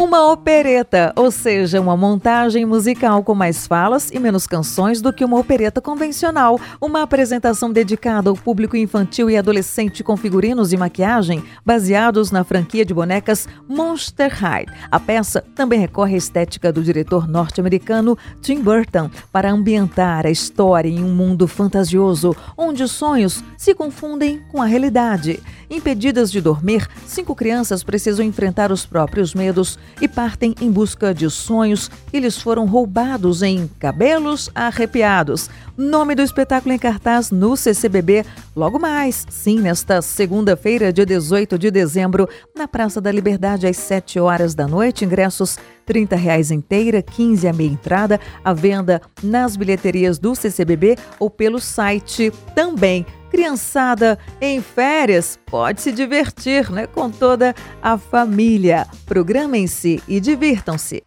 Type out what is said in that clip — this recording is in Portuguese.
Uma opereta, ou seja, uma montagem musical com mais falas e menos canções do que uma opereta convencional. Uma apresentação dedicada ao público infantil e adolescente com figurinos e maquiagem baseados na franquia de bonecas Monster High. A peça também recorre à estética do diretor norte-americano Tim Burton para ambientar a história em um mundo fantasioso, onde os sonhos se confundem com a realidade. Impedidas de dormir, cinco crianças precisam enfrentar os próprios medos e partem em busca de sonhos que lhes foram roubados em Cabelos Arrepiados. Nome do espetáculo em cartaz no CCBB logo mais, sim, nesta segunda-feira, dia 18 de dezembro, na Praça da Liberdade, às 7 horas da noite. Ingressos 30 reais inteira, 15 a meia entrada, à venda nas bilheterias do CCBB ou pelo site também. Criançada em férias pode se divertir né, com toda a família. Programem-se e divirtam-se.